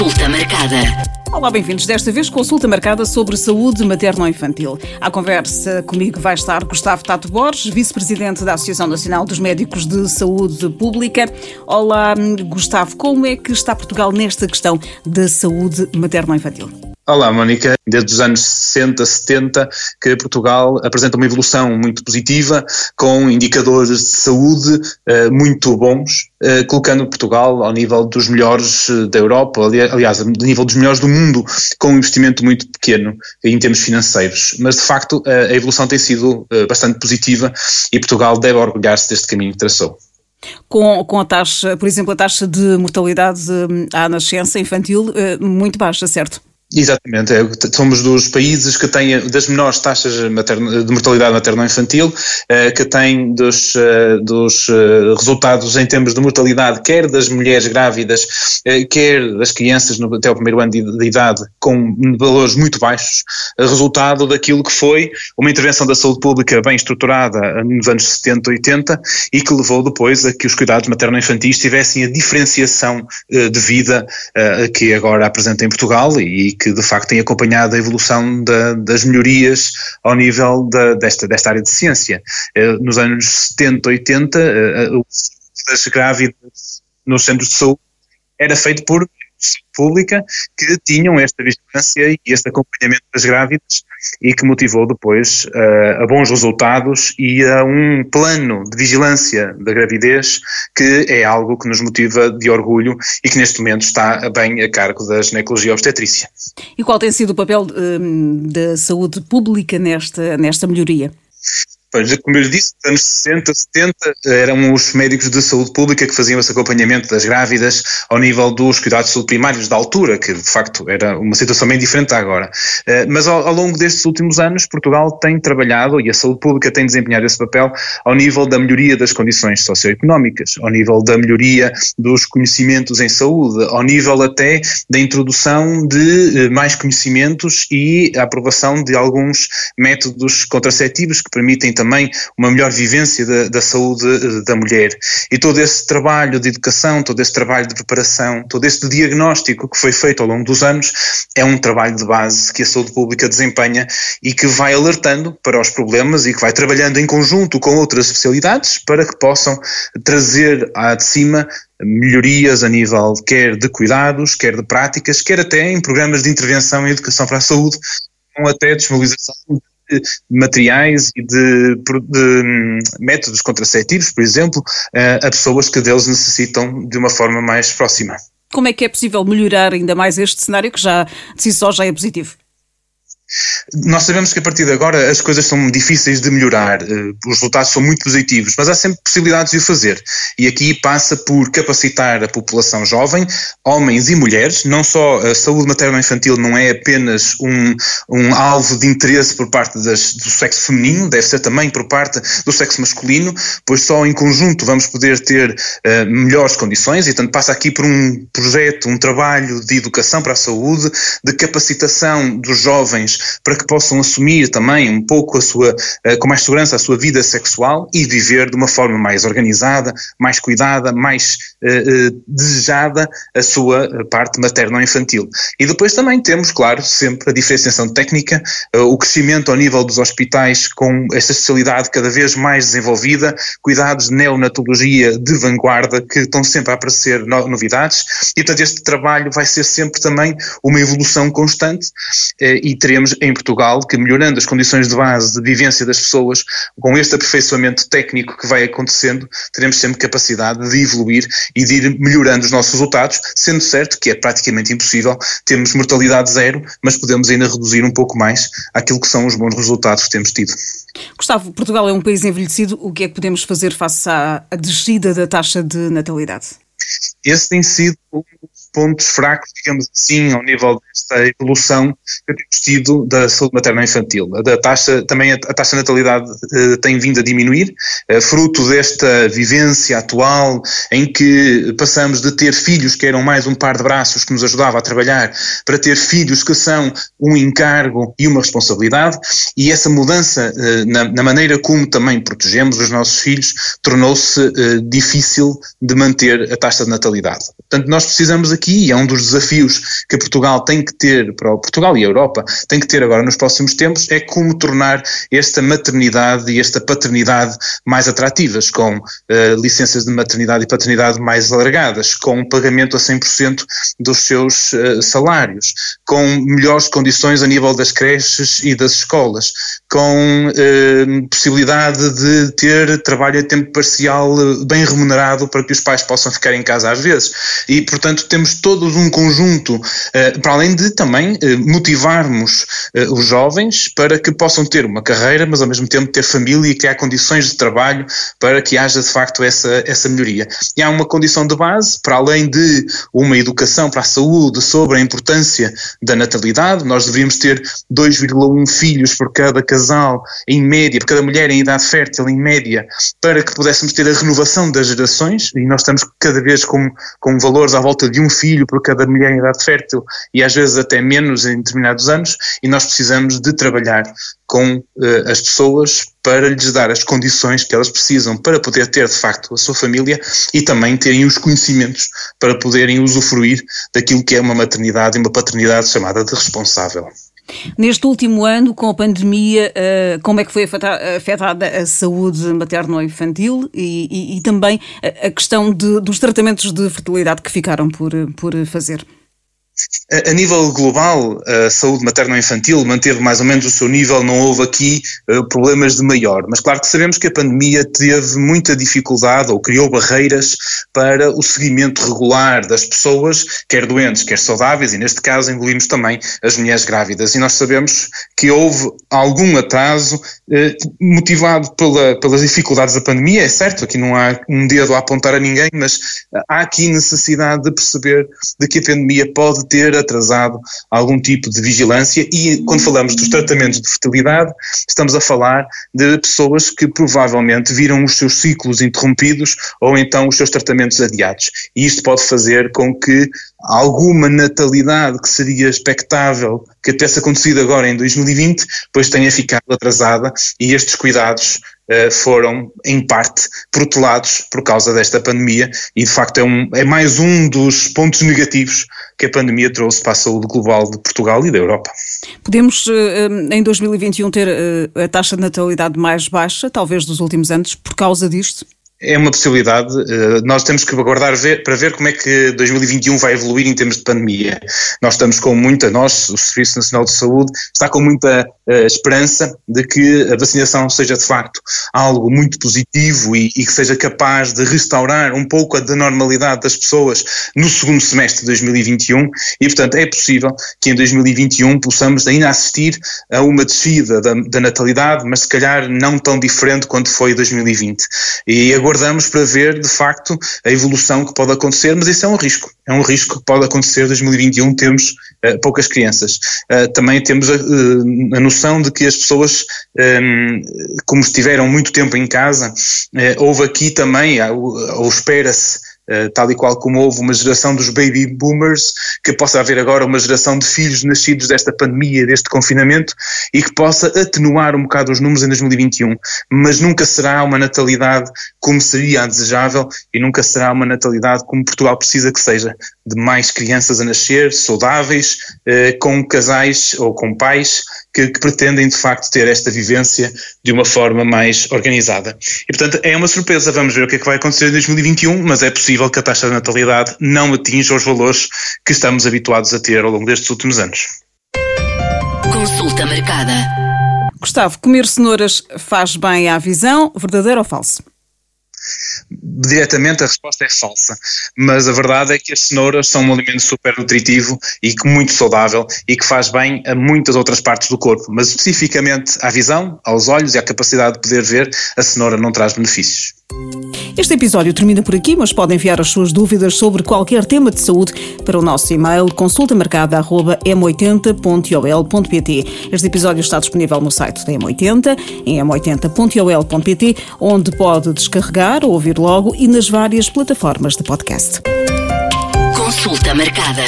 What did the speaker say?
Consulta marcada. Olá, bem-vindos. Desta vez, consulta marcada sobre saúde materno-infantil. À conversa comigo vai estar Gustavo Tato Borges, vice-presidente da Associação Nacional dos Médicos de Saúde Pública. Olá, Gustavo, como é que está Portugal nesta questão da saúde materno-infantil? Olá, Mónica. Desde os anos 60, 70, que Portugal apresenta uma evolução muito positiva, com indicadores de saúde uh, muito bons, uh, colocando Portugal ao nível dos melhores uh, da Europa, aliás, ao nível dos melhores do mundo, com um investimento muito pequeno em termos financeiros. Mas, de facto, a evolução tem sido bastante positiva e Portugal deve orgulhar-se deste caminho que traçou. Com, com a taxa, por exemplo, a taxa de mortalidade à nascença infantil muito baixa, certo? Exatamente, é, somos dos países que têm das menores taxas materno, de mortalidade materno-infantil, eh, que têm dos, eh, dos eh, resultados em termos de mortalidade, quer das mulheres grávidas, quer das crianças no, até o primeiro ano de, de, idade, com valores muito baixos, resultado daquilo que foi uma intervenção da saúde pública bem estruturada nos anos 70, 80 e que levou depois a que os cuidados materno-infantis tivessem a diferenciação de vida que agora apresenta em Portugal e que de facto tem acompanhado a evolução da, das melhorias ao nível da, desta, desta área de ciência. Eh, nos anos 70, 80, eh, eh, das grávidas nos centros de saúde era feito por pública que tinham esta vigilância e este acompanhamento das grávidas e que motivou depois uh, a bons resultados e a um plano de vigilância da gravidez que é algo que nos motiva de orgulho e que neste momento está bem a cargo da ginecologia obstetrícia. E qual tem sido o papel um, da saúde pública nesta, nesta melhoria? Pois, como eu disse, nos anos 60, 70, eram os médicos de saúde pública que faziam esse acompanhamento das grávidas ao nível dos cuidados de saúde primários da altura, que de facto era uma situação bem diferente agora. Eh, mas ao, ao, longo destes últimos anos, Portugal tem trabalhado e a saúde pública tem desempenhado esse papel ao nível da melhoria das condições socioeconómicas, ao nível da melhoria dos conhecimentos em saúde, ao nível até da introdução de eh, mais conhecimentos e a aprovação de alguns métodos contraceptivos que permitem também uma melhor vivência da, da saúde eh, da mulher. E todo esse trabalho de educação, todo esse trabalho de preparação, todo esse diagnóstico que foi feito ao longo dos anos é um trabalho de base que a saúde pública desempenha e que vai alertando para os problemas e que vai trabalhando em conjunto com outras especialidades para que possam trazer à de cima melhorias a nível quer de cuidados, quer de práticas, quer até em programas de intervenção e educação para a saúde, com até disponibilização de materiais e de, de, hum, métodos contraceptivos, por exemplo, a pessoas que deles necessitam de uma forma mais próxima. Como é que é possível melhorar ainda mais este cenário que já de si só já é positivo? Nós sabemos que a partir de agora as coisas são difíceis de melhorar, eh, os resultados são muito positivos, mas há sempre possibilidades de o fazer. E aqui passa por capacitar a população jovem, homens e mulheres, não só a saúde materno-infantil não é apenas um, um alvo de interesse por parte das, do sexo feminino, deve ser também por parte do sexo masculino, pois só em conjunto vamos poder ter uh, melhores condições e, portanto, passa aqui por um projeto, um trabalho de educação para a saúde, de capacitação dos jovens para que possam assumir também um pouco a sua, uh, com mais segurança a sua vida sexual e viver de uma forma mais organizada, mais cuidada, mais uh, desejada a sua parte materno-infantil. E depois também temos, claro, sempre a diferenciação técnica, o crescimento ao nível dos hospitais com esta especialidade cada vez mais desenvolvida, cuidados de neonatologia de vanguarda que estão sempre a aparecer novidades e portanto este trabalho vai ser sempre também uma evolução constante e teremos em Portugal que, melhorando as condições de base de vivência das pessoas, com este aperfeiçoamento técnico que vai acontecendo, teremos sempre capacidade de evoluir e de ir melhorando os nossos resultados, sendo certo que é praticamente impossível termos mortalidade zero, mas podemos ainda reduzir um pouco mais aquilo que são os bons resultados que temos tido. Gustavo, Portugal é um país envelhecido, o que é que podemos fazer face à descida da taxa de natalidade? Esse tem sido pontos fracos, digamos assim, ao nível desta evolução que temos tido da saúde materna infantil. Da taxa, também a, a taxa de natalidade eh, tem vindo a diminuir, eh, fruto desta vivência atual em que passamos de ter filhos que eram mais um par de braços que nos ajudava a trabalhar para ter filhos que são um encargo e uma responsabilidade e essa mudança eh, na, na, maneira como também protegemos os nossos filhos tornou-se difícil de manter a taxa de natalidade. Portanto, nós precisamos aqui aqui, é um dos desafios que Portugal tem que ter, para Portugal e a Europa, tem que ter agora nos próximos tempos, é como tornar esta maternidade e esta paternidade mais atrativas, com uh, licenças de maternidade e paternidade mais alargadas, com pagamento a 100% dos seus uh, salários, com melhores condições a nível das creches e das escolas, com uh, possibilidade de ter trabalho a tempo parcial bem remunerado para que os pais possam ficar em casa às vezes. E, portanto, temos todo um conjunto, para além de também motivarmos os jovens para que possam ter uma carreira, mas ao mesmo tempo ter família e criar condições de trabalho para que haja de facto essa, essa melhoria. E há uma condição de base, para além de uma educação para a saúde sobre a importância da natalidade, nós deveríamos ter 2,1 filhos por cada casal, em média, por cada mulher em idade fértil, em média, para que pudéssemos ter a renovação das gerações, e nós estamos cada vez com, com valores à volta de um filho por cada mulher em idade fértil, e às vezes até menos em determinados anos, e nós precisamos de trabalhar com uh, as pessoas para lhes dar as condições que elas precisam para poder ter de facto a sua família e também terem os conhecimentos para poderem usufruir daquilo que é uma maternidade e uma paternidade chamada de responsável. Neste último ano, com a pandemia, eh, como é que foi afetada a saúde materno-infantil e, e, e, também a questão de, dos tratamentos de fertilidade que ficaram por, por fazer? A, nível global, a saúde materno-infantil manteve mais ou menos o seu nível, não houve aqui uh, problemas de maior. Mas claro que sabemos que a pandemia teve muita dificuldade ou criou barreiras para o seguimento regular das pessoas, quer doentes, quer saudáveis, e neste caso incluímos também as mulheres grávidas. E nós sabemos que houve algum atraso uh, motivado pela, pelas dificuldades da pandemia, é certo, aqui não há um dedo a apontar a ninguém, mas há aqui necessidade de perceber de que a pandemia pode ter atrasado algum tipo de vigilância e quando falamos dos tratamentos de fertilidade, estamos a falar de pessoas que provavelmente viram os seus ciclos interrompidos ou então os seus tratamentos adiados. E isto pode fazer com que alguma natalidade que seria expectável que tivesse acontecido agora em 2020, pois tenha ficado atrasada e estes cuidados uh, foram, em parte, protelados por causa desta pandemia e, de facto, é, um, é mais um dos pontos negativos que a pandemia trouxe para a saúde global de Portugal e da Europa. Podemos, uh, em 2021, ter a taxa de natalidade mais baixa, talvez dos últimos anos, por causa disto? É uma possibilidade. Eh, nós temos que aguardar ver, para ver como é que 2021 vai evoluir em termos de pandemia. Nós estamos com muita, nós, o Serviço Nacional de Saúde, está com muita uh, esperança de que a vacinação seja de facto algo muito positivo e, e, que seja capaz de restaurar um pouco a normalidade das pessoas no segundo semestre de 2021 e, portanto, é possível que em 2021 possamos ainda assistir a uma descida da, da natalidade, mas se calhar não tão diferente quanto foi 2020. E agora aguardamos para ver, de facto, a evolução que pode acontecer, mas isso é um risco. É um risco que pode acontecer em 2021, temos uh, poucas crianças. Uh, também temos a, uh, a, noção de que as pessoas, um, ehm, como estiveram muito tempo em casa, houve aqui também, ou espera-se, eh, tal e qual como houve uma geração dos baby boomers, que possa haver agora uma geração de filhos nascidos desta pandemia, deste confinamento, e que possa atenuar um bocado os números em 2021. Mas nunca será uma natalidade como seria a desejável e nunca será uma natalidade como Portugal precisa que seja, de mais crianças a nascer, saudáveis, eh, com casais ou com pais que, que, pretendem de facto ter esta vivência de uma forma mais organizada. E portanto é uma surpresa, vamos ver o que é que vai acontecer em 2021, mas é possível que a taxa de natalidade não atinja os valores que estamos habituados a ter ao longo destes últimos anos. Consulta marcada. Gustavo, comer cenouras faz bem à visão, verdadeiro ou falso? diretamente a resposta é falsa. Mas a verdade é que as cenouras são um alimento super nutritivo e que muito saudável e que faz bem a muitas outras partes do corpo. Mas especificamente à visão, aos olhos e à capacidade de poder ver, a cenoura não traz benefícios. Este episódio termina por aqui, mas pode enviar as suas dúvidas sobre qualquer tema de saúde para o nosso e-mail consultamarcada.m80.ol.pt. Este episódio está disponível no site da M80, em m80.ol.pt, onde pode descarregar ou ouvir logo e nas várias plataformas de podcast. Consulta marcada.